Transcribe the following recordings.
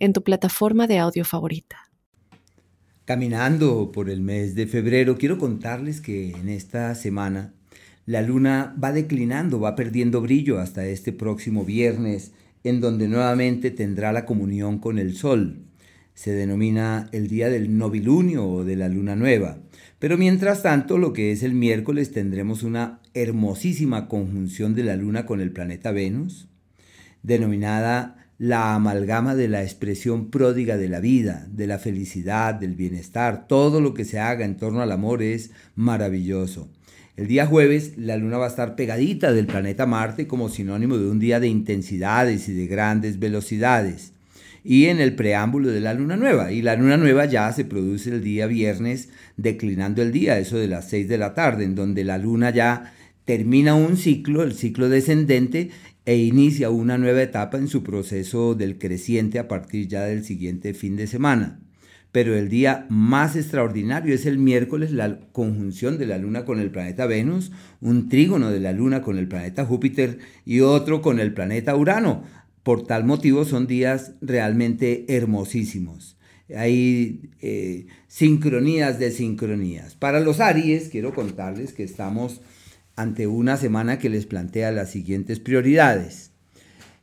en tu plataforma de audio favorita. Caminando por el mes de febrero, quiero contarles que en esta semana la luna va declinando, va perdiendo brillo hasta este próximo viernes, en donde nuevamente tendrá la comunión con el sol. Se denomina el día del novilunio o de la luna nueva. Pero mientras tanto, lo que es el miércoles, tendremos una hermosísima conjunción de la luna con el planeta Venus, denominada la amalgama de la expresión pródiga de la vida, de la felicidad, del bienestar, todo lo que se haga en torno al amor es maravilloso. El día jueves la luna va a estar pegadita del planeta Marte como sinónimo de un día de intensidades y de grandes velocidades. Y en el preámbulo de la luna nueva. Y la luna nueva ya se produce el día viernes declinando el día, eso de las 6 de la tarde, en donde la luna ya termina un ciclo, el ciclo descendente, e inicia una nueva etapa en su proceso del creciente a partir ya del siguiente fin de semana. Pero el día más extraordinario es el miércoles, la conjunción de la Luna con el planeta Venus, un trígono de la Luna con el planeta Júpiter y otro con el planeta Urano. Por tal motivo son días realmente hermosísimos. Hay eh, sincronías de sincronías. Para los Aries, quiero contarles que estamos ante una semana que les plantea las siguientes prioridades.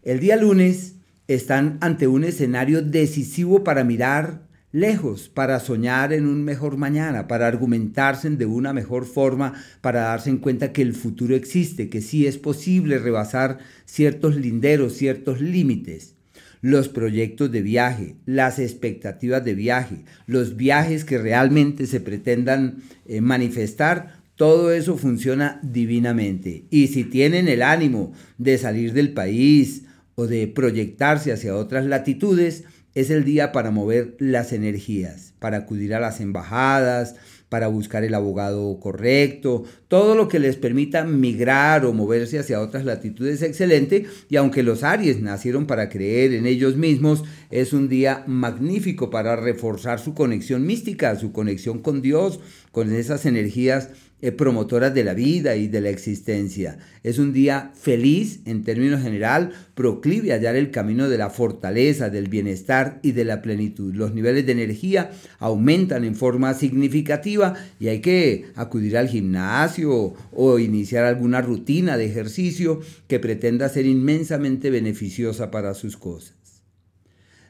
El día lunes están ante un escenario decisivo para mirar lejos, para soñar en un mejor mañana, para argumentarse de una mejor forma, para darse en cuenta que el futuro existe, que sí es posible rebasar ciertos linderos, ciertos límites. Los proyectos de viaje, las expectativas de viaje, los viajes que realmente se pretendan eh, manifestar todo eso funciona divinamente. Y si tienen el ánimo de salir del país o de proyectarse hacia otras latitudes, es el día para mover las energías, para acudir a las embajadas, para buscar el abogado correcto, todo lo que les permita migrar o moverse hacia otras latitudes es excelente y aunque los Aries nacieron para creer en ellos mismos, es un día magnífico para reforzar su conexión mística, su conexión con Dios, con esas energías promotoras de la vida y de la existencia. Es un día feliz en términos general, proclive a hallar el camino de la fortaleza, del bienestar y de la plenitud. Los niveles de energía aumentan en forma significativa y hay que acudir al gimnasio o iniciar alguna rutina de ejercicio que pretenda ser inmensamente beneficiosa para sus cosas.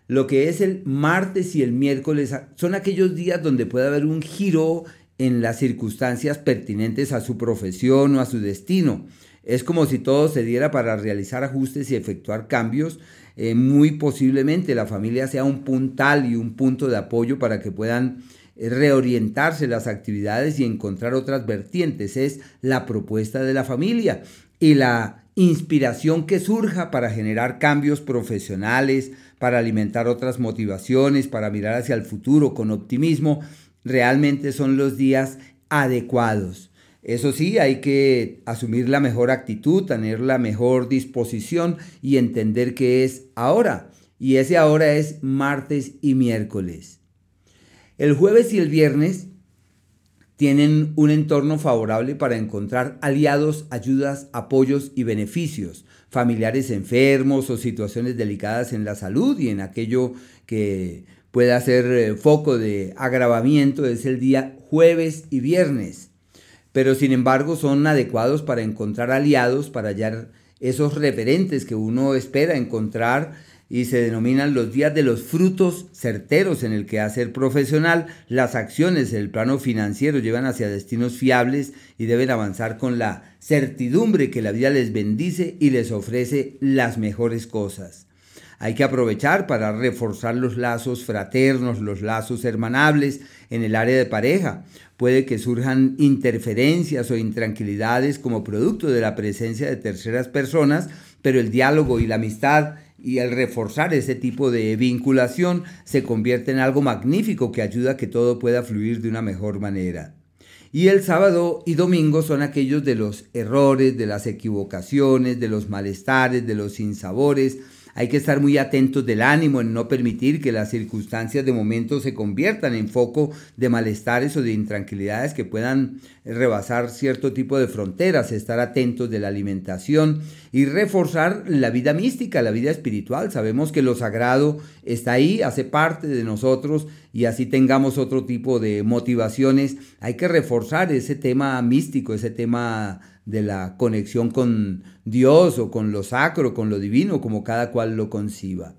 Lo que es el martes y el miércoles son aquellos días donde puede haber un giro en las circunstancias pertinentes a su profesión o a su destino. Es como si todo se diera para realizar ajustes y efectuar cambios. Eh, muy posiblemente la familia sea un puntal y un punto de apoyo para que puedan eh, reorientarse las actividades y encontrar otras vertientes. Es la propuesta de la familia y la inspiración que surja para generar cambios profesionales, para alimentar otras motivaciones, para mirar hacia el futuro con optimismo realmente son los días adecuados. Eso sí, hay que asumir la mejor actitud, tener la mejor disposición y entender que es ahora. Y ese ahora es martes y miércoles. El jueves y el viernes tienen un entorno favorable para encontrar aliados, ayudas, apoyos y beneficios, familiares enfermos o situaciones delicadas en la salud y en aquello que puede ser eh, foco de agravamiento es el día jueves y viernes, pero sin embargo son adecuados para encontrar aliados, para hallar esos referentes que uno espera encontrar y se denominan los días de los frutos certeros en el quehacer profesional. Las acciones del plano financiero llevan hacia destinos fiables y deben avanzar con la certidumbre que la vida les bendice y les ofrece las mejores cosas. Hay que aprovechar para reforzar los lazos fraternos, los lazos hermanables en el área de pareja. Puede que surjan interferencias o intranquilidades como producto de la presencia de terceras personas, pero el diálogo y la amistad y el reforzar ese tipo de vinculación se convierte en algo magnífico que ayuda a que todo pueda fluir de una mejor manera. Y el sábado y domingo son aquellos de los errores, de las equivocaciones, de los malestares, de los sinsabores, hay que estar muy atentos del ánimo en no permitir que las circunstancias de momento se conviertan en foco de malestares o de intranquilidades que puedan rebasar cierto tipo de fronteras, estar atentos de la alimentación y reforzar la vida mística, la vida espiritual. Sabemos que lo sagrado está ahí, hace parte de nosotros y así tengamos otro tipo de motivaciones. Hay que reforzar ese tema místico, ese tema de la conexión con Dios o con lo sacro, con lo divino, como cada cual lo conciba.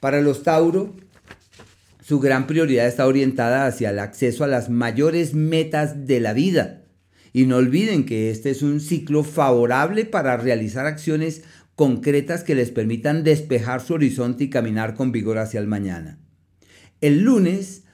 Para los Tauro, su gran prioridad está orientada hacia el acceso a las mayores metas de la vida. Y no olviden que este es un ciclo favorable para realizar acciones concretas que les permitan despejar su horizonte y caminar con vigor hacia el mañana. El lunes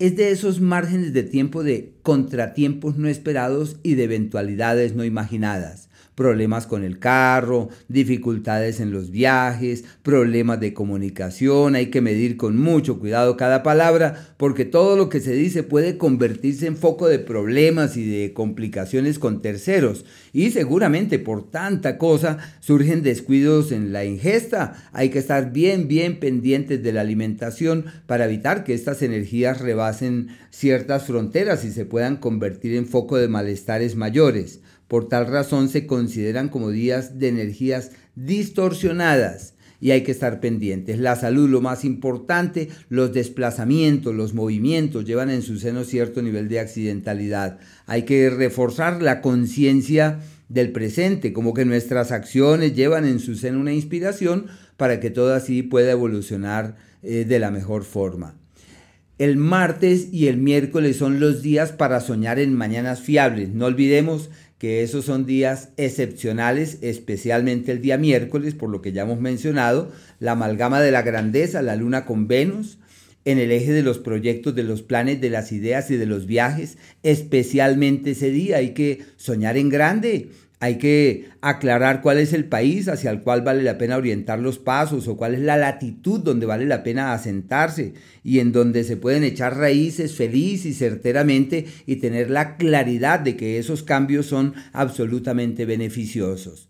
es de esos márgenes de tiempo de contratiempos no esperados y de eventualidades no imaginadas problemas con el carro, dificultades en los viajes, problemas de comunicación, hay que medir con mucho cuidado cada palabra porque todo lo que se dice puede convertirse en foco de problemas y de complicaciones con terceros y seguramente por tanta cosa surgen descuidos en la ingesta, hay que estar bien bien pendientes de la alimentación para evitar que estas energías rebasen ciertas fronteras y se puedan convertir en foco de malestares mayores. Por tal razón se consideran como días de energías distorsionadas y hay que estar pendientes. La salud, lo más importante, los desplazamientos, los movimientos llevan en su seno cierto nivel de accidentalidad. Hay que reforzar la conciencia del presente, como que nuestras acciones llevan en su seno una inspiración para que todo así pueda evolucionar eh, de la mejor forma. El martes y el miércoles son los días para soñar en mañanas fiables. No olvidemos que esos son días excepcionales, especialmente el día miércoles, por lo que ya hemos mencionado, la amalgama de la grandeza, la luna con Venus, en el eje de los proyectos, de los planes, de las ideas y de los viajes, especialmente ese día. Hay que soñar en grande, hay que aclarar cuál es el país hacia el cual vale la pena orientar los pasos o cuál es la latitud donde vale la pena asentarse y en donde se pueden echar raíces feliz y certeramente y tener la claridad de que esos cambios son absolutamente beneficiosos.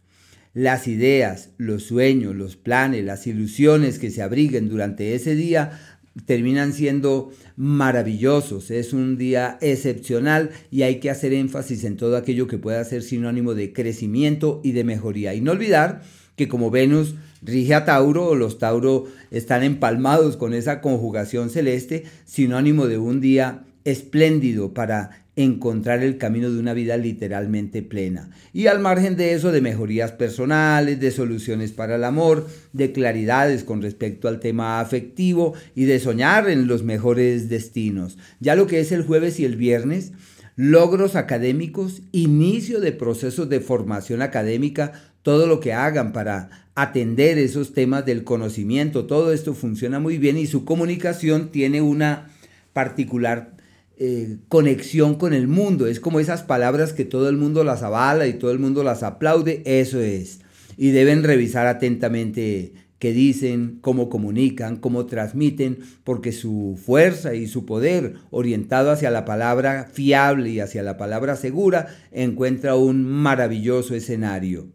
Las ideas, los sueños, los planes, las ilusiones que se abriguen durante ese día terminan siendo maravillosos. Es un día excepcional y hay que hacer énfasis en todo aquello que pueda ser sinónimo de crecimiento y de mejoría. Y no olvidar que como Venus rige a Tauro, los Tauro están empalmados con esa conjugación celeste, sinónimo de un día espléndido para encontrar el camino de una vida literalmente plena. Y al margen de eso, de mejorías personales, de soluciones para el amor, de claridades con respecto al tema afectivo y de soñar en los mejores destinos. Ya lo que es el jueves y el viernes, logros académicos, inicio de procesos de formación académica, todo lo que hagan para atender esos temas del conocimiento, todo esto funciona muy bien y su comunicación tiene una particular eh, conexión con el mundo. Es como esas palabras que todo el mundo las avala y todo el mundo las aplaude. Eso es. Y deben revisar atentamente qué dicen, cómo comunican, cómo transmiten, porque su fuerza y su poder orientado hacia la palabra fiable y hacia la palabra segura encuentra un maravilloso escenario.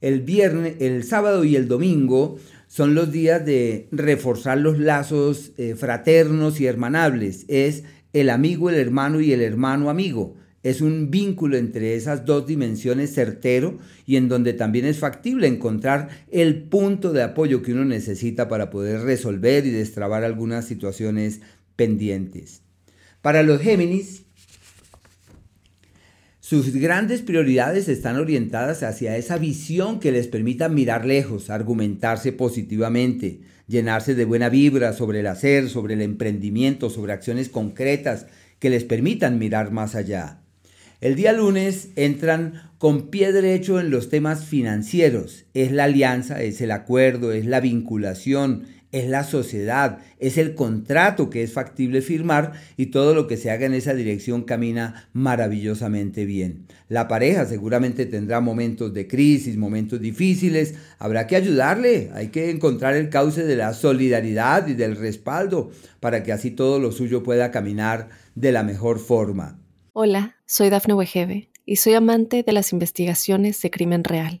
El viernes, el sábado y el domingo son los días de reforzar los lazos eh, fraternos y hermanables. Es el amigo, el hermano y el hermano amigo. Es un vínculo entre esas dos dimensiones certero y en donde también es factible encontrar el punto de apoyo que uno necesita para poder resolver y destrabar algunas situaciones pendientes. Para los Géminis, sus grandes prioridades están orientadas hacia esa visión que les permita mirar lejos, argumentarse positivamente, llenarse de buena vibra sobre el hacer, sobre el emprendimiento, sobre acciones concretas que les permitan mirar más allá. El día lunes entran con pie derecho en los temas financieros. Es la alianza, es el acuerdo, es la vinculación, es la sociedad, es el contrato que es factible firmar y todo lo que se haga en esa dirección camina maravillosamente bien. La pareja seguramente tendrá momentos de crisis, momentos difíciles, habrá que ayudarle, hay que encontrar el cauce de la solidaridad y del respaldo para que así todo lo suyo pueda caminar de la mejor forma. Hola, soy Dafne Wegebe y soy amante de las investigaciones de crimen real.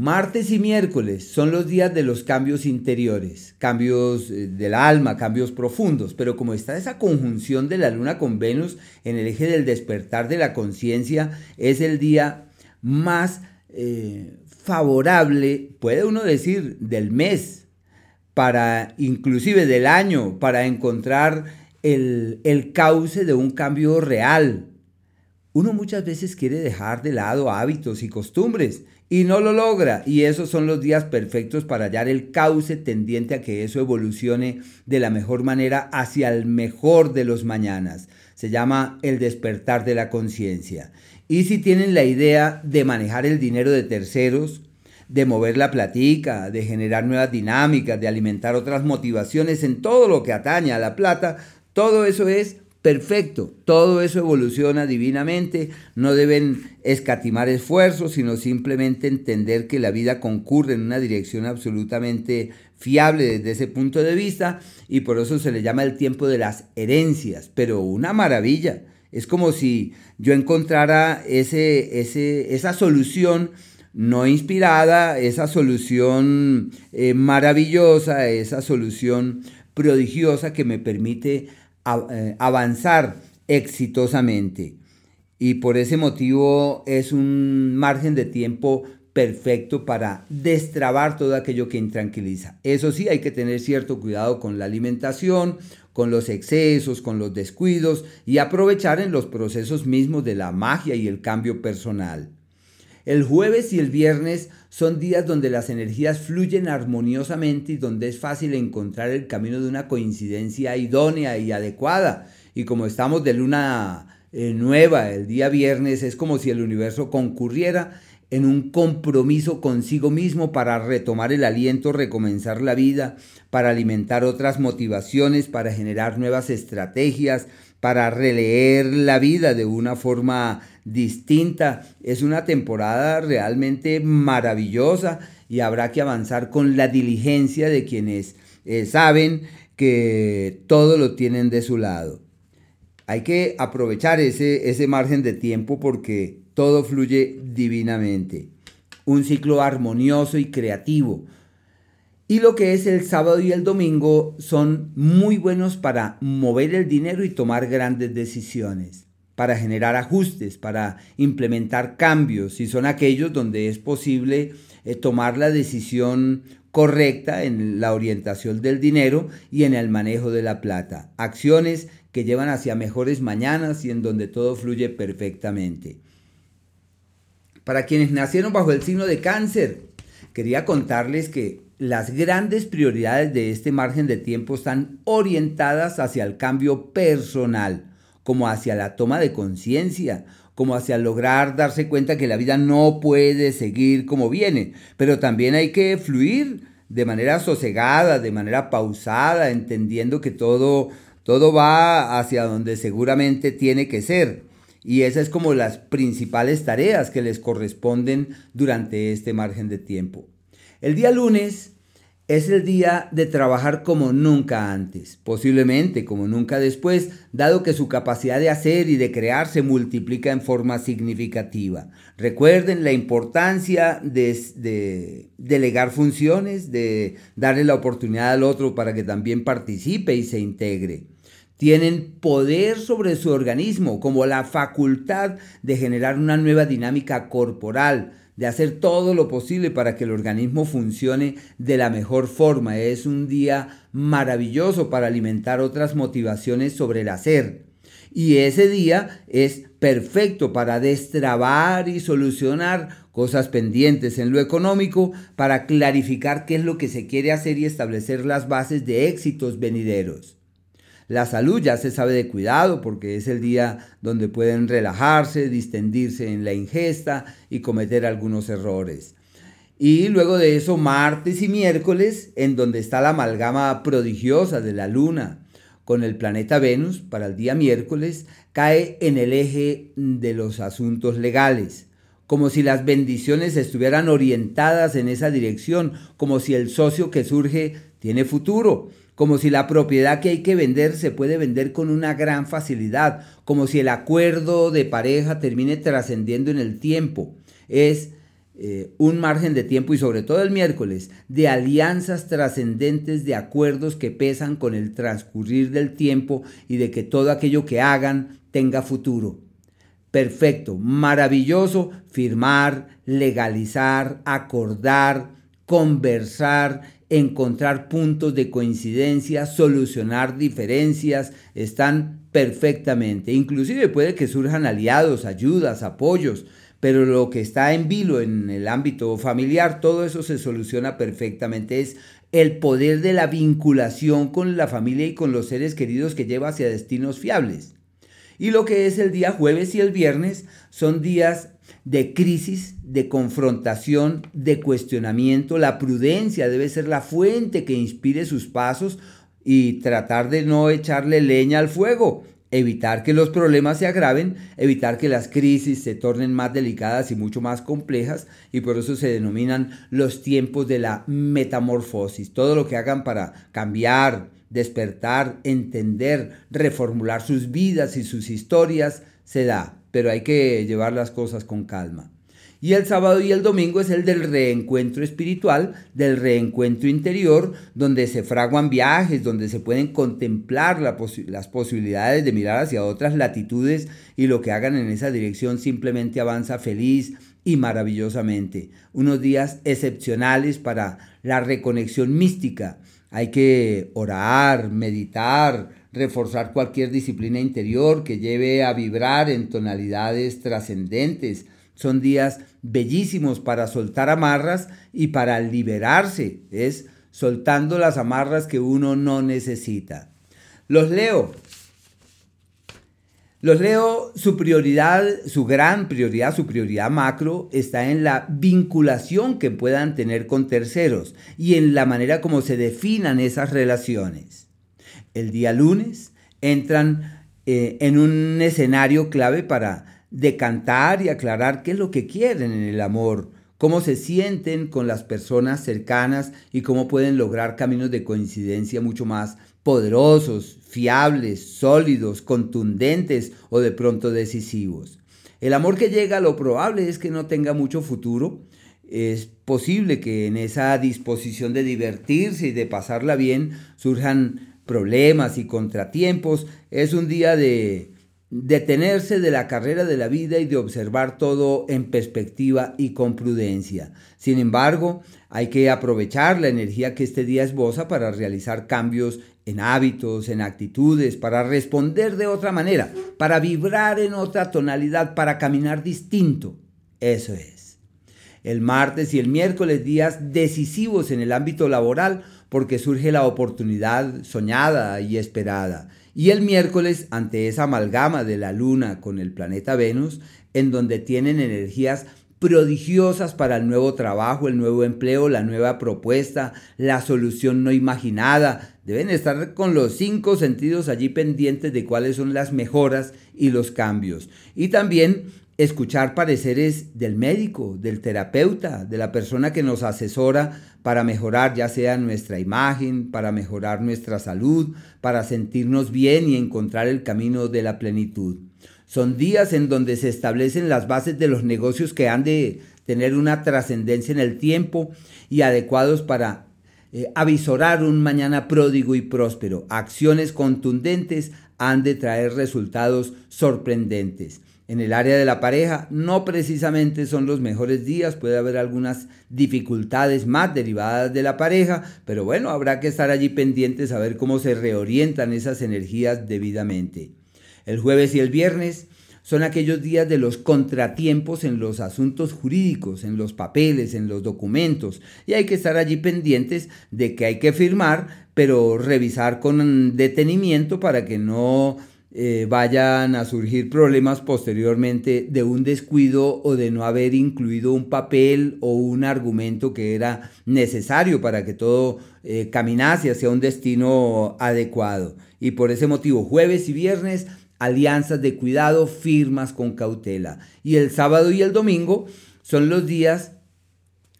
Martes y miércoles son los días de los cambios interiores, cambios eh, del alma, cambios profundos, pero como está esa conjunción de la luna con Venus en el eje del despertar de la conciencia, es el día más eh, favorable, puede uno decir, del mes, para inclusive del año, para encontrar el, el cauce de un cambio real. Uno muchas veces quiere dejar de lado hábitos y costumbres y no lo logra. Y esos son los días perfectos para hallar el cauce tendiente a que eso evolucione de la mejor manera hacia el mejor de los mañanas. Se llama el despertar de la conciencia. Y si tienen la idea de manejar el dinero de terceros, de mover la platica, de generar nuevas dinámicas, de alimentar otras motivaciones en todo lo que atañe a la plata, todo eso es perfecto. Todo eso evoluciona divinamente. No deben escatimar esfuerzos, sino simplemente entender que la vida concurre en una dirección absolutamente fiable desde ese punto de vista y por eso se le llama el tiempo de las herencias. Pero una maravilla. Es como si yo encontrara ese, ese, esa solución no inspirada, esa solución eh, maravillosa, esa solución prodigiosa que me permite avanzar exitosamente. Y por ese motivo es un margen de tiempo perfecto para destrabar todo aquello que intranquiliza. Eso sí, hay que tener cierto cuidado con la alimentación, con los excesos, con los descuidos y aprovechar en los procesos mismos de la magia y el cambio personal. El jueves y el viernes son días donde las energías fluyen armoniosamente y donde es fácil encontrar el camino de una coincidencia idónea y adecuada. Y como estamos de luna eh, nueva el día viernes, es como si el universo concurriera en un compromiso consigo mismo para retomar el aliento, recomenzar la vida, para alimentar otras motivaciones, para generar nuevas estrategias, para releer la vida de una forma distinta. Es una temporada realmente maravillosa y habrá que avanzar con la diligencia de quienes eh, saben que todo lo tienen de su lado. Hay que aprovechar ese, ese margen de tiempo porque todo fluye divinamente. Un ciclo armonioso y creativo. Y lo que es el sábado y el domingo son muy buenos para mover el dinero y tomar grandes decisiones para generar ajustes, para implementar cambios, y son aquellos donde es posible eh, tomar la decisión correcta en la orientación del dinero y en el manejo de la plata. Acciones que llevan hacia mejores mañanas y en donde todo fluye perfectamente. Para quienes nacieron bajo el signo de cáncer, quería contarles que las grandes prioridades de este margen de tiempo están orientadas hacia el cambio personal como hacia la toma de conciencia, como hacia lograr darse cuenta que la vida no puede seguir como viene, pero también hay que fluir de manera sosegada, de manera pausada, entendiendo que todo, todo va hacia donde seguramente tiene que ser. Y esas es como las principales tareas que les corresponden durante este margen de tiempo. El día lunes es el día de trabajar como nunca antes, posiblemente como nunca después, dado que su capacidad de hacer y de crear se multiplica en forma significativa. Recuerden la importancia de, delegar funciones, de darle la oportunidad al otro para que también participe y se integre. Tienen poder sobre su organismo, como la facultad de generar una nueva dinámica corporal, de hacer todo lo posible para que el organismo funcione de la mejor forma. Es un día maravilloso para alimentar otras motivaciones sobre el hacer. Y ese día es perfecto para destrabar y solucionar cosas pendientes en lo económico, para clarificar qué es lo que se quiere hacer y establecer las bases de éxitos venideros. La salud ya se sabe de cuidado porque es el día donde pueden relajarse, distendirse en la ingesta y cometer algunos errores. Y luego de eso, martes y miércoles, en donde está la amalgama prodigiosa de la luna con el planeta Venus para el día miércoles, cae en el eje de los asuntos legales, como si las bendiciones estuvieran orientadas en esa dirección, como si el socio que surge tiene futuro, como si la propiedad que hay que vender se puede vender con una gran facilidad, como si el acuerdo de pareja termine trascendiendo en el tiempo. Es eh, un margen de tiempo y sobre todo el miércoles de alianzas trascendentes, de acuerdos que pesan con el transcurrir del tiempo y de que todo aquello que hagan tenga futuro. Perfecto, maravilloso firmar, legalizar, acordar, conversar encontrar puntos de coincidencia, solucionar diferencias, están perfectamente. Inclusive puede que surjan aliados, ayudas, apoyos, pero lo que está en vilo en el ámbito familiar, todo eso se soluciona perfectamente. Es el poder de la vinculación con la familia y con los seres queridos que lleva hacia destinos fiables. Y lo que es el día jueves y el viernes son días de crisis, de confrontación, de cuestionamiento. La prudencia debe ser la fuente que inspire sus pasos y tratar de no echarle leña al fuego, evitar que los problemas se agraven, evitar que las crisis se tornen más delicadas y mucho más complejas y por eso se denominan los tiempos de la metamorfosis. Todo lo que hagan para cambiar, despertar, entender, reformular sus vidas y sus historias se da pero hay que llevar las cosas con calma. Y el sábado y el domingo es el del reencuentro espiritual, del reencuentro interior, donde se fraguan viajes, donde se pueden contemplar las posibilidades de mirar hacia otras latitudes y lo que hagan en esa dirección simplemente avanza feliz y maravillosamente. Unos días excepcionales para la reconexión mística. Hay que orar, meditar, reforzar cualquier disciplina interior que lleve a vibrar en tonalidades trascendentes. Son días bellísimos para soltar amarras y para liberarse. Es soltando las amarras que uno no necesita. Los leo. Los leo, su prioridad, su gran prioridad, su prioridad macro está en la vinculación que puedan tener con terceros y en la manera como se definan esas relaciones. El día lunes, entran eh, en un escenario clave para decantar y aclarar qué es lo que quieren en el amor, cómo se sienten con las personas cercanas y cómo pueden lograr caminos de coincidencia mucho más poderosos, fiables, sólidos, contundentes o de pronto decisivos. El amor que llega lo probable es que no tenga mucho futuro. Es posible que en esa disposición de divertirse y de pasarla bien surjan problemas y contratiempos, es un día de detenerse de la carrera de la vida y de observar todo en perspectiva y con prudencia. Sin embargo, hay que aprovechar la energía que este día esboza para realizar cambios en hábitos, en actitudes, para responder de otra manera, para vibrar en otra tonalidad, para caminar distinto. Eso es. El martes y el miércoles días decisivos en el ámbito laboral porque surge la oportunidad soñada y esperada. Y el miércoles, ante esa amalgama de la Luna con el planeta Venus, en donde tienen energías prodigiosas para el nuevo trabajo, el nuevo empleo, la nueva propuesta, la solución no imaginada. Deben estar con los cinco sentidos allí pendientes de cuáles son las mejoras y los cambios. Y también escuchar pareceres del médico, del terapeuta, de la persona que nos asesora para mejorar ya sea nuestra imagen, para mejorar nuestra salud, para sentirnos bien y encontrar el camino de la plenitud. Son días en donde se establecen las bases de los negocios que han de tener una trascendencia en el tiempo y adecuados para eh, avisorar un mañana pródigo y próspero, acciones contundentes han de traer resultados sorprendentes. En el área de la pareja no precisamente son los mejores días, puede haber algunas dificultades más derivadas de la pareja, pero bueno, habrá que estar allí pendientes a ver cómo se reorientan esas energías debidamente. El jueves y el viernes son aquellos días de los contratiempos en los asuntos jurídicos, en los papeles, en los documentos, y hay que estar allí pendientes de que hay que firmar, pero revisar con detenimiento para que no eh, vayan a surgir problemas posteriormente de un descuido o de no haber incluido un papel o un argumento que era necesario para que todo eh, caminase hacia un destino adecuado. Y por ese motivo, jueves y viernes, alianzas de cuidado firmas con cautela. Y el sábado y el domingo son los días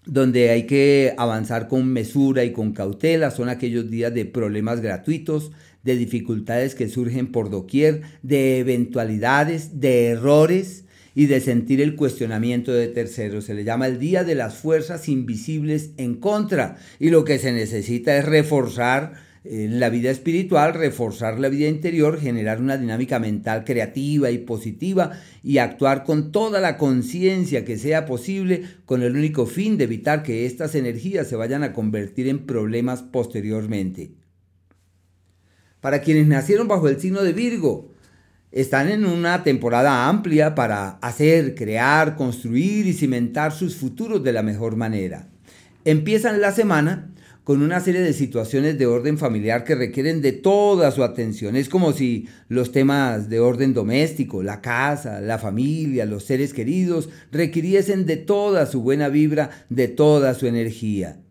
donde hay que avanzar con mesura y con cautela, son aquellos días de problemas gratuitos, de dificultades que surgen por doquier, de eventualidades, de errores y de sentir el cuestionamiento de terceros. Se le llama el día de las fuerzas invisibles en contra y lo que se necesita es reforzar la vida espiritual, reforzar la vida interior, generar una dinámica mental creativa y positiva y actuar con toda la conciencia que sea posible con el único fin de evitar que estas energías se vayan a convertir en problemas posteriormente. Para quienes nacieron bajo el signo de Virgo, están en una temporada amplia para hacer, crear, construir y cimentar sus futuros de la mejor manera. Empiezan la semana con una serie de situaciones de orden familiar que requieren de toda su atención. Es como si los temas de orden doméstico, la casa, la familia, los seres queridos, requiriesen de toda su buena vibra, de toda su energía.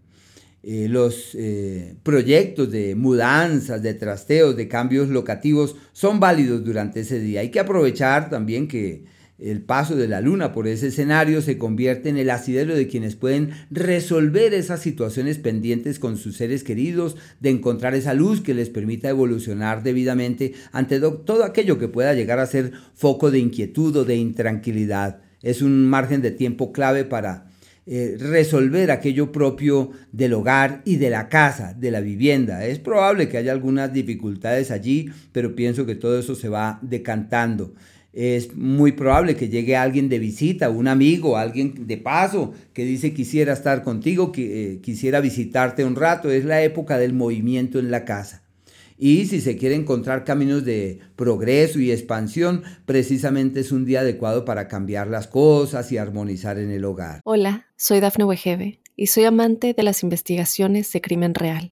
Eh, los eh, proyectos de mudanzas, de trasteos, de cambios locativos son válidos durante ese día. Hay que aprovechar también que el paso de la luna por ese escenario se convierte en el asidero de quienes pueden resolver esas situaciones pendientes con sus seres queridos, de encontrar esa luz que les permita evolucionar debidamente ante todo aquello que pueda llegar a ser foco de inquietud o de intranquilidad. Es un margen de tiempo clave para eh, resolver aquello propio del hogar y de la casa, de la vivienda. Es probable que haya algunas dificultades allí, pero pienso que todo eso se va decantando. Es muy probable que llegue alguien de visita, un amigo, alguien de paso que dice quisiera estar contigo, que eh, quisiera visitarte un rato. Es la época del movimiento en la casa. Y si se quiere encontrar caminos de progreso y expansión, precisamente es un día adecuado para cambiar las cosas y armonizar en el hogar. Hola, soy Dafne Wegebe y soy amante de las investigaciones de crimen real.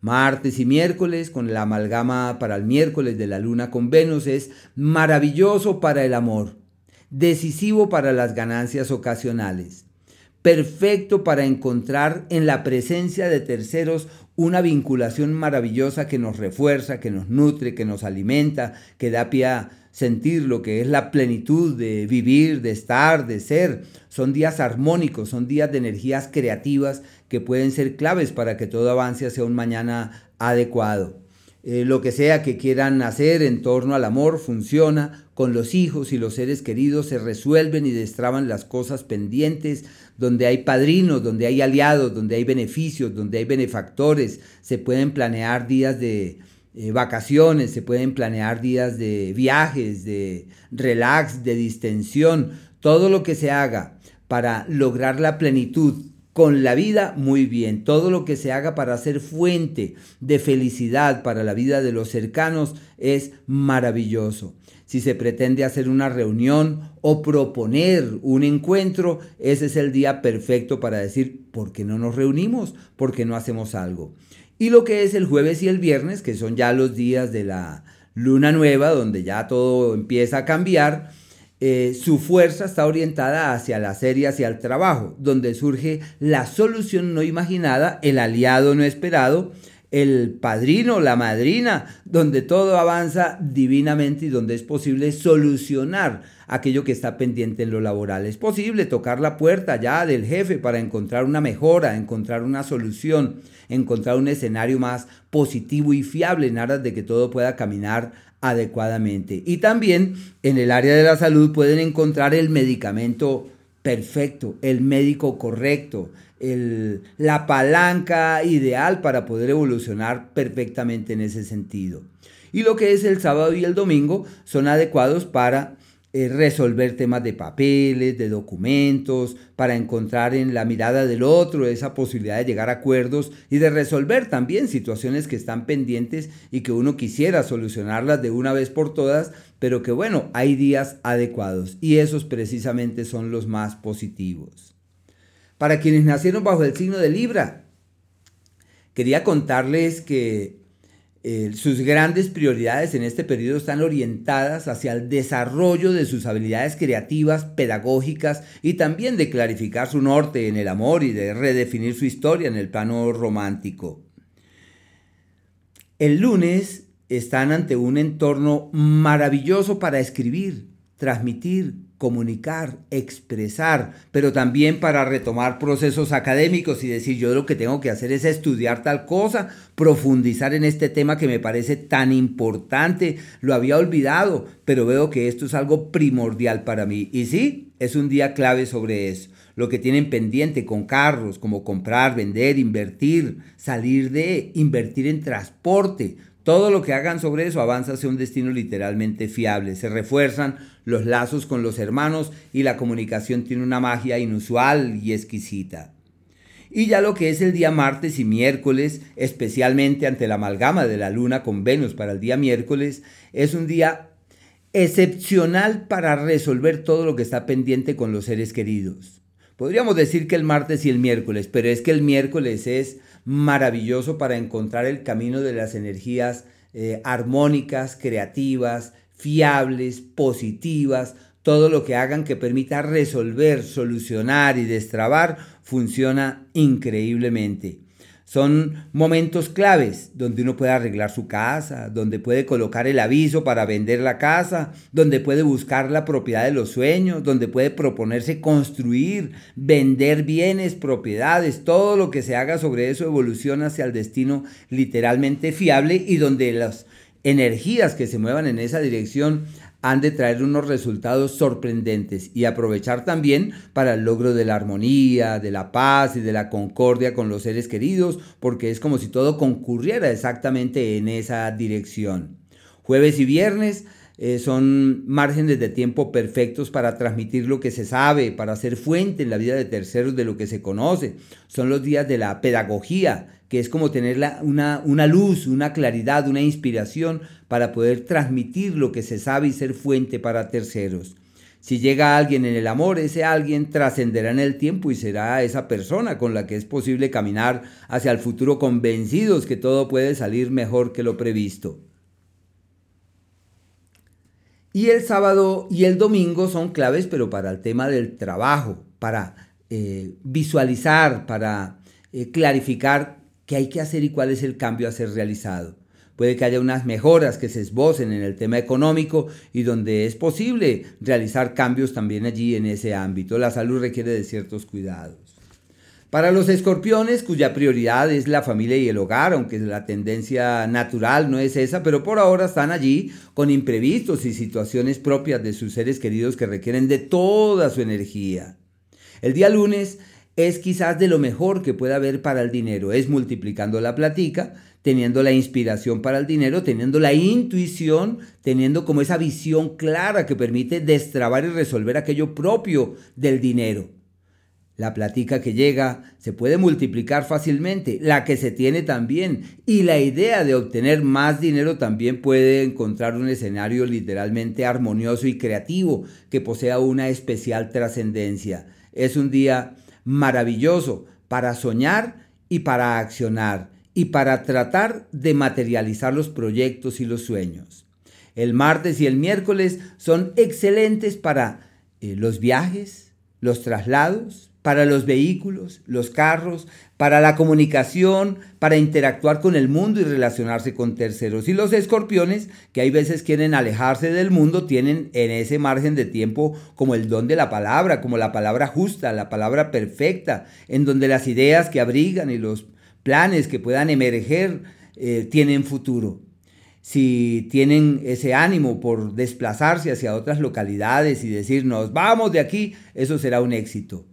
Martes y miércoles, con la amalgama para el miércoles de la luna con Venus, es maravilloso para el amor, decisivo para las ganancias ocasionales, perfecto para encontrar en la presencia de terceros una vinculación maravillosa que nos refuerza, que nos nutre, que nos alimenta, que da pie a sentir lo que es la plenitud de vivir, de estar, de ser. Son días armónicos, son días de energías creativas que pueden ser claves para que todo avance hacia un mañana adecuado. Eh, lo que sea que quieran hacer en torno al amor funciona, con los hijos y los seres queridos se resuelven y destraban las cosas pendientes, donde hay padrinos, donde hay aliados, donde hay beneficios, donde hay benefactores, se pueden planear días de eh, vacaciones, se pueden planear días de viajes, de relax, de distensión, todo lo que se haga para lograr la plenitud con la vida, muy bien. Todo lo que se haga para ser fuente de felicidad para la vida de los cercanos es maravilloso. Si se pretende hacer una reunión o proponer un encuentro, ese es el día perfecto para decir, ¿por qué no nos reunimos? ¿Por qué no hacemos algo? Y lo que es el jueves y el viernes, que son ya los días de la luna nueva, donde ya todo empieza a cambiar, eh, su fuerza está orientada hacia la serie, hacia el trabajo, donde surge la solución no imaginada, el aliado no esperado, el padrino, la madrina, donde todo avanza divinamente y donde es posible solucionar aquello que está pendiente en lo laboral. Es posible tocar la puerta ya del jefe para encontrar una mejora, encontrar una solución, encontrar un escenario más positivo y fiable en aras de que todo pueda caminar adecuadamente. Y también en el área de la salud pueden encontrar el medicamento perfecto, el médico correcto, la palanca ideal para poder evolucionar perfectamente en ese sentido. Y lo que es el sábado y el domingo son adecuados para eh, resolver temas de papeles, de documentos, para encontrar en la mirada del otro esa posibilidad de llegar a acuerdos y de resolver también situaciones que están pendientes y que uno quisiera solucionarlas de una vez por todas, pero que bueno, hay días adecuados y esos precisamente son los más positivos para quienes nacieron bajo el signo de Libra. Quería contarles que eh, sus grandes prioridades en este periodo están orientadas hacia el desarrollo de sus habilidades creativas, pedagógicas y también de clarificar su norte en el amor y de redefinir su historia en el plano romántico. El lunes están ante un entorno maravilloso para escribir, transmitir, comunicar, expresar, pero también para retomar procesos académicos y decir yo lo que tengo que hacer es estudiar tal cosa, profundizar en este tema que me parece tan importante, lo había olvidado, pero veo que esto es algo primordial para mí. Y sí, es un día clave sobre eso. Lo que tienen pendiente con carros, como comprar, vender, invertir, salir de, invertir en transporte, todo lo que hagan sobre eso avanza hacia un destino literalmente fiable. Se refuerzan los lazos con los hermanos y la comunicación tiene una magia inusual y exquisita. Y ya lo que es el día martes y miércoles, especialmente ante la amalgama de la luna con Venus para el día miércoles, es un día excepcional para resolver todo lo que está pendiente con los seres queridos. Podríamos decir que el martes y el miércoles, pero es que el miércoles es maravilloso para encontrar el camino de las energías eh, armónicas, creativas, fiables, positivas, todo lo que hagan que permita resolver, solucionar y destrabar funciona increíblemente. Son momentos claves donde uno puede arreglar su casa, donde puede colocar el aviso para vender la casa, donde puede buscar la propiedad de los sueños, donde puede proponerse construir, vender bienes, propiedades, todo lo que se haga sobre eso evoluciona hacia el destino literalmente fiable y donde las energías que se muevan en esa dirección han de traer unos resultados sorprendentes y aprovechar también para el logro de la armonía, de la paz y de la concordia con los seres queridos, porque es como si todo concurriera exactamente en esa dirección. Jueves y viernes eh, son márgenes de tiempo perfectos para transmitir lo que se sabe, para ser fuente en la vida de terceros de lo que se conoce. Son los días de la pedagogía, que es como tener una, una luz, una claridad, una inspiración para poder transmitir lo que se sabe y ser fuente para terceros. Si llega alguien en el amor, ese alguien trascenderá en el tiempo y será esa persona con la que es posible caminar hacia el futuro convencidos que todo puede salir mejor que lo previsto. Y el sábado y el domingo son claves, pero para el tema del trabajo, para eh, visualizar, para eh, clarificar qué hay que hacer y cuál es el cambio a ser realizado. Puede que haya unas mejoras que se esbocen en el tema económico y donde es posible realizar cambios también allí en ese ámbito. La salud requiere de ciertos cuidados. Para los escorpiones, cuya prioridad es la familia y el hogar, aunque la tendencia natural no es esa, pero por ahora están allí con imprevistos y situaciones propias de sus seres queridos que requieren de toda su energía. El día lunes es quizás de lo mejor que pueda haber para el dinero. Es multiplicando la platica, teniendo la inspiración para el dinero, teniendo la intuición, teniendo como esa visión clara que permite destrabar y resolver aquello propio del dinero. La platica que llega se puede multiplicar fácilmente, la que se tiene también, y la idea de obtener más dinero también puede encontrar un escenario literalmente armonioso y creativo que posea una especial trascendencia. Es un día maravilloso para soñar y para accionar y para tratar de materializar los proyectos y los sueños. El martes y el miércoles son excelentes para eh, los viajes, los traslados, para los vehículos, los carros, para la comunicación, para interactuar con el mundo y relacionarse con terceros. Y los escorpiones, que hay veces quieren alejarse del mundo, tienen en ese margen de tiempo como el don de la palabra, como la palabra justa, la palabra perfecta, en donde las ideas que abrigan y los planes que puedan emerger eh, tienen futuro si tienen ese ánimo por desplazarse hacia otras localidades y decir nos vamos de aquí, eso será un éxito.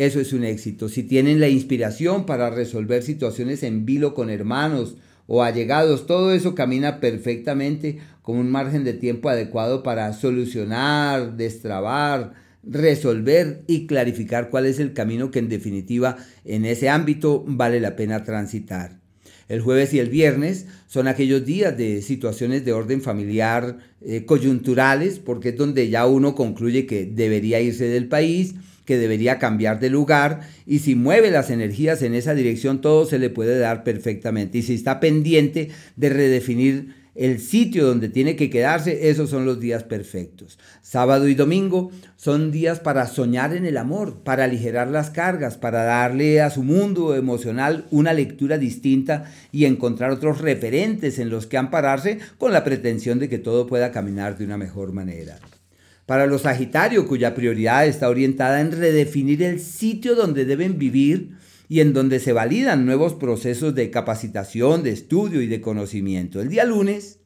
Eso es un éxito. Si tienen la inspiración para resolver situaciones en vilo con hermanos o allegados, todo eso camina perfectamente con un margen de tiempo adecuado para solucionar, destrabar, resolver y clarificar cuál es el camino que en definitiva en ese ámbito vale la pena transitar. El jueves y el viernes son aquellos días de situaciones de orden familiar eh, coyunturales, porque es donde ya uno concluye que debería irse del país, que debería cambiar de lugar y si mueve las energías en esa dirección todo se le puede dar perfectamente y si está pendiente de redefinir el sitio donde tiene que quedarse, esos son los días perfectos. Sábado y domingo son días para soñar en el amor, para aligerar las cargas, para darle a su mundo emocional una lectura distinta y encontrar otros referentes en los que ampararse con la pretensión de que todo pueda caminar de una mejor manera. Para los Sagitarios, cuya prioridad está orientada en redefinir el sitio donde deben vivir y en donde se validan nuevos procesos de capacitación, de estudio y de conocimiento. El día lunes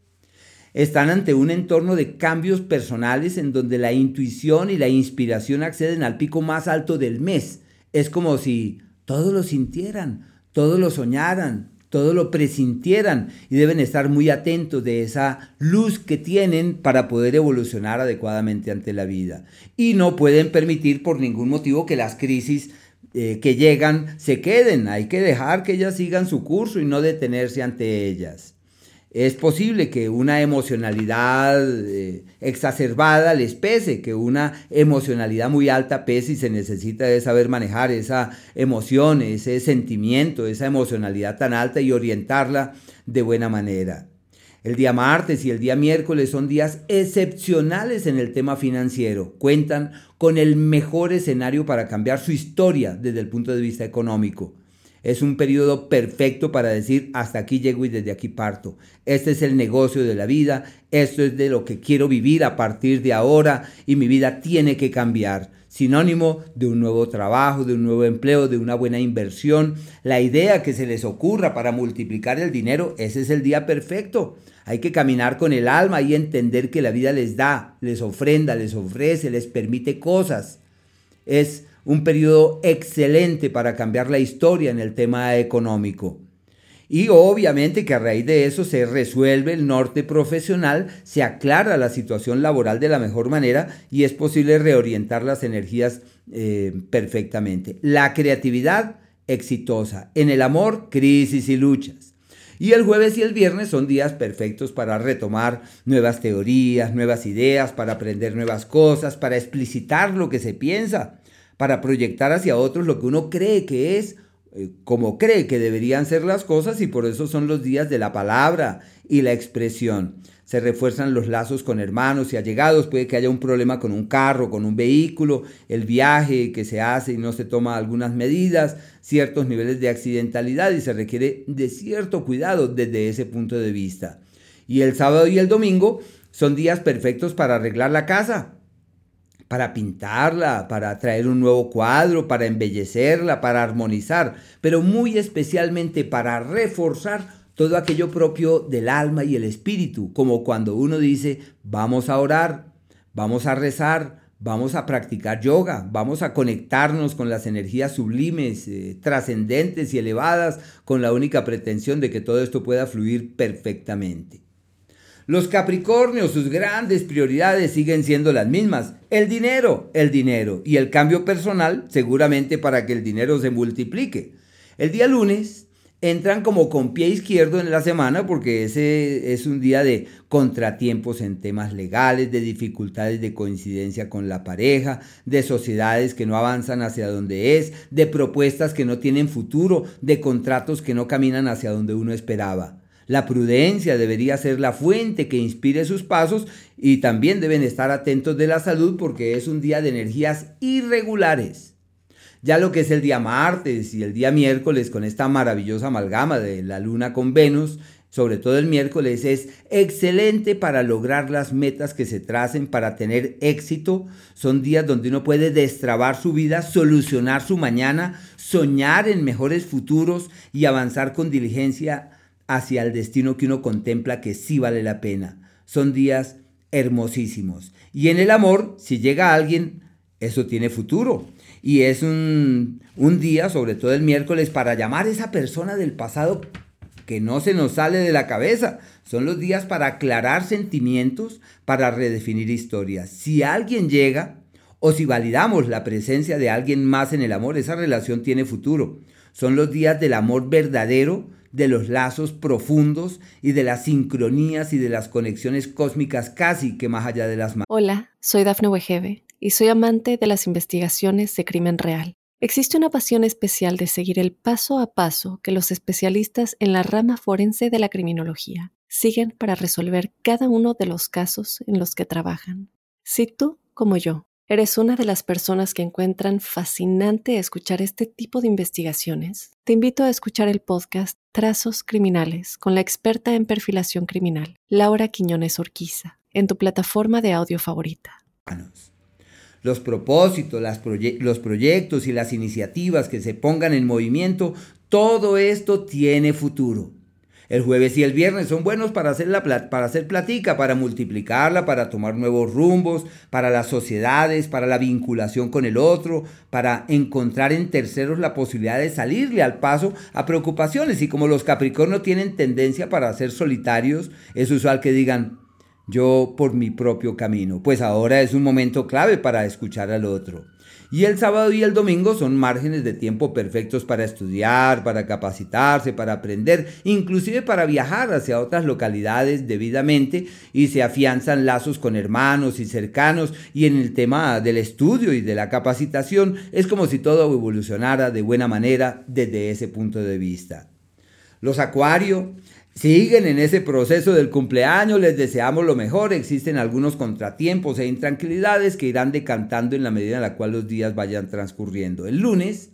están ante un entorno de cambios personales en donde la intuición y la inspiración acceden al pico más alto del mes. Es como si todos lo sintieran, todos lo soñaran, todo lo presintieran y deben estar muy atentos de esa luz que tienen para poder evolucionar adecuadamente ante la vida. Y no pueden permitir por ningún motivo que las crisis eh, que llegan se queden, hay que dejar que ellas sigan su curso y no detenerse ante ellas. Es posible que una emocionalidad eh, exacerbada les pese, que una emocionalidad muy alta pese y se necesita saber manejar esa emoción, ese sentimiento, esa emocionalidad tan alta y orientarla de buena manera. El día martes y el día miércoles son días excepcionales en el tema financiero. Cuentan con el mejor escenario para cambiar su historia desde el punto de vista económico. Es un periodo perfecto para decir hasta aquí llego y desde aquí parto. Este es el negocio de la vida, esto es de lo que quiero vivir a partir de ahora y mi vida tiene que cambiar. Sinónimo de un nuevo trabajo, de un nuevo empleo, de una buena inversión. La idea que se les ocurra para multiplicar el dinero, ese es el día perfecto. Hay que caminar con el alma y entender que la vida les da, les ofrenda, les ofrece, les permite cosas. Es un periodo excelente para cambiar la historia en el tema económico. Y obviamente que a raíz de eso se resuelve el norte profesional, se aclara la situación laboral de la mejor manera y es posible reorientar las energías eh, perfectamente. La creatividad exitosa. En el amor, crisis y luchas. Y el jueves y el viernes son días perfectos para retomar nuevas teorías, nuevas ideas, para aprender nuevas cosas, para explicitar lo que se piensa para proyectar hacia otros lo que uno cree que es, eh, como cree que deberían ser las cosas y por eso son los días de la palabra y la expresión. Se refuerzan los lazos con hermanos y allegados, puede que haya un problema con un carro, con un vehículo, el viaje que se hace y no se toma algunas medidas, ciertos niveles de accidentalidad y se requiere de cierto cuidado desde ese punto de vista. Y el sábado y el domingo son días perfectos para arreglar la casa, para pintarla, para traer un nuevo cuadro, para embellecerla, para armonizar, pero muy especialmente para reforzar todo aquello propio del alma y el espíritu, como cuando uno dice, vamos a orar, vamos a rezar, vamos a practicar yoga, vamos a conectarnos con las energías sublimes, eh, trascendentes y elevadas, con la única pretensión de que todo esto pueda fluir perfectamente. Los Capricornios, sus grandes prioridades siguen siendo las mismas. El dinero, el dinero. Y el cambio personal, seguramente para que el dinero se multiplique. El día lunes entran como con pie izquierdo en la semana porque ese es un día de contratiempos en temas legales, de dificultades de coincidencia con la pareja, de sociedades que no avanzan hacia donde es, de propuestas que no tienen futuro, de contratos que no caminan hacia donde uno esperaba. La prudencia debería ser la fuente que inspire sus pasos y también deben estar atentos de la salud porque es un día de energías irregulares. Ya lo que es el día martes y el día miércoles con esta maravillosa amalgama de la luna con Venus, sobre todo el miércoles, es excelente para lograr las metas que se tracen, para tener éxito. Son días donde uno puede destrabar su vida, solucionar su mañana, soñar en mejores futuros y avanzar con diligencia hacia el destino que uno contempla que sí vale la pena. Son días hermosísimos. Y en el amor, si llega alguien, eso tiene futuro y es un, día, sobre todo el miércoles, para llamar a esa persona del pasado que no se nos sale de la cabeza. Son los días para aclarar sentimientos, para redefinir historias. Si alguien llega o si validamos la presencia de alguien más en el amor, esa relación tiene futuro. Son los días del amor verdadero, de los lazos profundos y de las sincronías y de las conexiones cósmicas casi que más allá de las... Hola, soy Dafne Wegebe y soy amante de las investigaciones de crimen real. Existe una pasión especial de seguir el paso a paso que los especialistas en la rama forense de la criminología siguen para resolver cada uno de los casos en los que trabajan. Si tú, como yo, eres una de las personas que encuentran fascinante escuchar este tipo de investigaciones, te invito a escuchar el podcast Trazos Criminales con la experta en perfilación criminal, Laura Quiñones Orquiza, en tu plataforma de audio favorita los propósitos, los proyectos y las iniciativas que se pongan en movimiento, todo esto tiene futuro. El jueves y el viernes son buenos para hacer, la, para hacer platica, para multiplicarla, para tomar nuevos rumbos, para las sociedades, para la vinculación con el otro, para encontrar en terceros la posibilidad de salirle al paso a preocupaciones. Y como los Capricornios tienen tendencia para ser solitarios, es usual que digan, yo por mi propio camino, pues ahora es un momento clave para escuchar al otro. Y el sábado y el domingo son márgenes de tiempo perfectos para estudiar, para capacitarse, para aprender, inclusive para viajar hacia otras localidades debidamente y se afianzan lazos con hermanos y cercanos y en el tema del estudio y de la capacitación es como si todo evolucionara de buena manera desde ese punto de vista. Los acuario siguen en ese proceso del cumpleaños, les deseamos lo mejor, existen algunos contratiempos e intranquilidades que irán decantando en la medida en la cual los días vayan transcurriendo. El lunes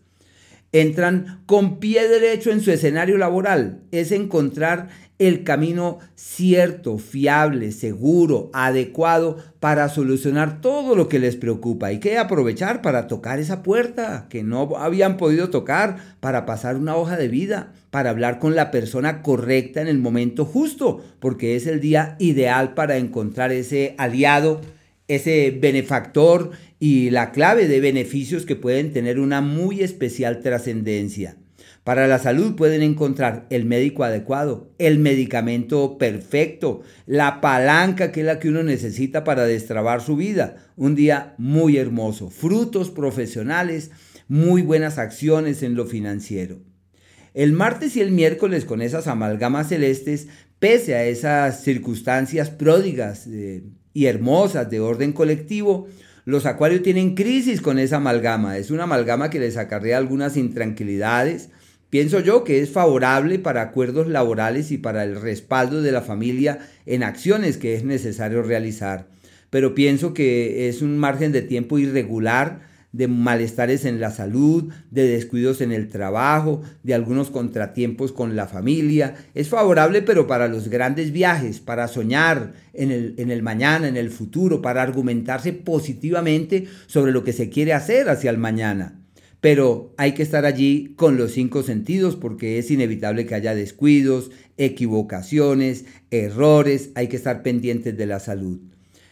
entran con pie derecho en su escenario laboral, es encontrar el camino cierto, fiable, seguro, adecuado para solucionar todo lo que les preocupa. Hay que aprovechar para tocar esa puerta que no habían podido tocar, para pasar una hoja de vida, para hablar con la persona correcta en el momento justo, porque es el día ideal para encontrar ese aliado, ese benefactor y la clave de beneficios que pueden tener una muy especial trascendencia. Para la salud pueden encontrar el médico adecuado, el medicamento perfecto, la palanca que es la que uno necesita para destrabar su vida. Un día muy hermoso, frutos profesionales, muy buenas acciones en lo financiero. El martes y el miércoles con esas amalgamas celestes, pese a esas circunstancias pródigas eh, y hermosas de orden colectivo, los acuarios tienen crisis con esa amalgama. Es una amalgama que les acarrea algunas intranquilidades, Pienso yo que es favorable para acuerdos laborales y para el respaldo de la familia en acciones que es necesario realizar. Pero pienso que es un margen de tiempo irregular de malestares en la salud, de descuidos en el trabajo, de algunos contratiempos con la familia. Es favorable pero para los grandes viajes, para soñar en el, en el mañana, en el futuro, para argumentarse positivamente sobre lo que se quiere hacer hacia el mañana pero hay que estar allí con los cinco sentidos porque es inevitable que haya descuidos, equivocaciones, errores, hay que estar pendientes de la salud.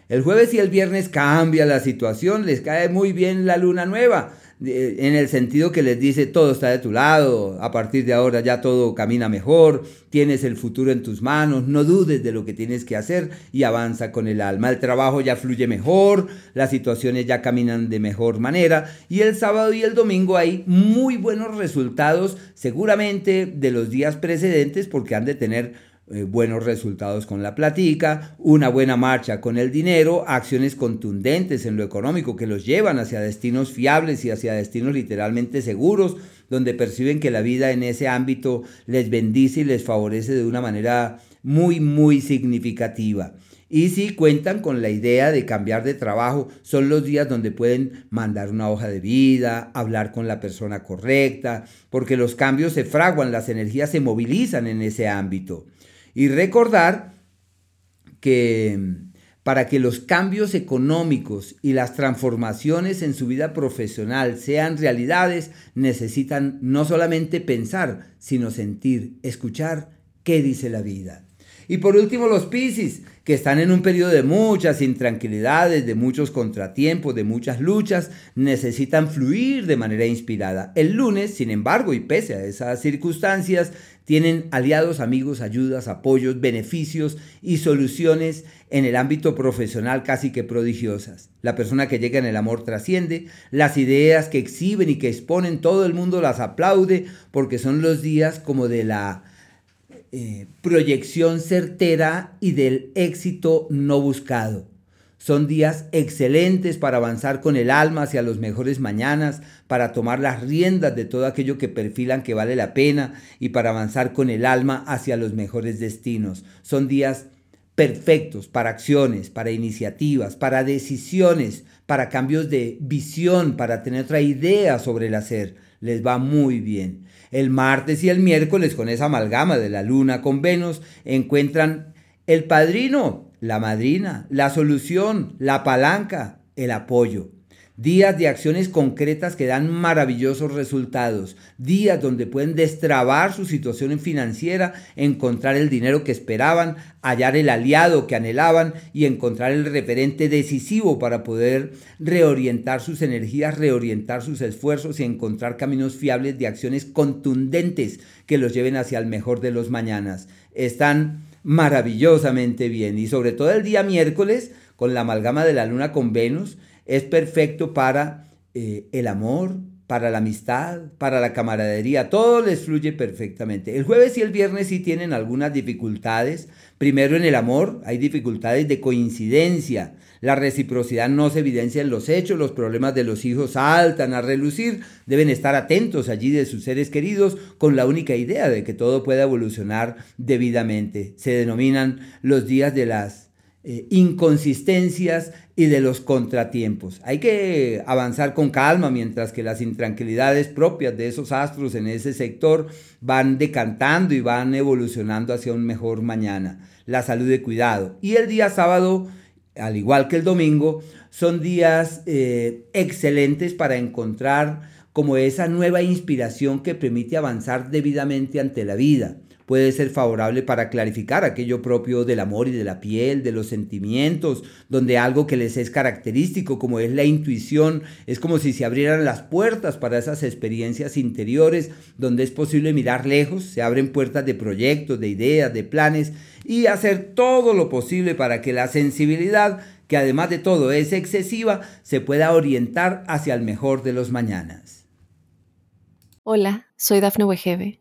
El jueves y el viernes cambia la situación, les cae muy bien la luna nueva, en el sentido que les dice todo está de tu lado, a partir de ahora ya todo camina mejor, tienes el futuro en tus manos, no dudes de lo que tienes que hacer y avanza con el alma. El trabajo ya fluye mejor, las situaciones ya caminan de mejor manera y el sábado y el domingo hay muy buenos resultados seguramente de los días precedentes porque han de tener eh, buenos resultados con la platica, una buena marcha con el dinero, acciones contundentes en lo económico que los llevan hacia destinos fiables y hacia destinos literalmente seguros, donde perciben que la vida en ese ámbito les bendice y les favorece de una manera muy, muy significativa. Y si cuentan con la idea de cambiar de trabajo, son los días donde pueden mandar una hoja de vida, hablar con la persona correcta, porque los cambios se fraguan, las energías se movilizan en ese ámbito. Y recordar que para que los cambios económicos y las transformaciones en su vida profesional sean realidades, necesitan no solamente pensar, sino sentir, escuchar qué dice la vida. Y por último, los Piscis, que están en un periodo de muchas intranquilidades, de muchos contratiempos, de muchas luchas, necesitan fluir de manera inspirada. El lunes, sin embargo, y pese a esas circunstancias, tienen aliados, amigos, ayudas, apoyos, beneficios y soluciones en el ámbito profesional casi que prodigiosas. La persona que llega en el amor trasciende, las ideas que exhiben y que exponen, todo el mundo las aplaude porque son los días como de la eh, proyección certera y del éxito no buscado. Son días excelentes para avanzar con el alma hacia los mejores mañanas, para tomar las riendas de todo aquello que perfilan que vale la pena y para avanzar con el alma hacia los mejores destinos. Son días perfectos para acciones, para iniciativas, para decisiones, para cambios de visión, para tener otra idea sobre el hacer. Les va muy bien. El martes y el miércoles, con esa amalgama de la luna con Venus, encuentran el padrino, la madrina, la solución, la palanca, el apoyo. Días de acciones concretas que dan maravillosos resultados. Días donde pueden destrabar su situación financiera, encontrar el dinero que esperaban, hallar el aliado que anhelaban y encontrar el referente decisivo para poder reorientar sus energías, reorientar sus esfuerzos y encontrar caminos fiables de acciones contundentes que los lleven hacia el mejor de los mañanas. Están maravillosamente bien y sobre todo el día miércoles con la amalgama de la luna con Venus es perfecto para eh, el amor, para la amistad, para la camaradería, todo les fluye perfectamente. El jueves y el viernes sí tienen algunas dificultades. Primero en el amor hay dificultades de coincidencia. La reciprocidad no se evidencia en los hechos, los problemas de los hijos saltan a relucir, deben estar atentos allí de sus seres queridos con la única idea de que todo pueda evolucionar debidamente. Se denominan los días de las eh, inconsistencias y de los contratiempos. Hay que avanzar con calma mientras que las intranquilidades propias de esos astros en ese sector van decantando y van evolucionando hacia un mejor mañana. La salud de cuidado. Y el día sábado, al igual que el domingo, son días eh, excelentes para encontrar como esa nueva inspiración que permite avanzar debidamente ante la vida puede ser favorable para clarificar aquello propio del amor y de la piel, de los sentimientos, donde algo que les es característico como es la intuición, es como si se abrieran las puertas para esas experiencias interiores, donde es posible mirar lejos, se abren puertas de proyectos, de ideas, de planes y hacer todo lo posible para que la sensibilidad que además de todo es excesiva, se pueda orientar hacia el mejor de los mañanas. Hola, soy Dafne Wegebe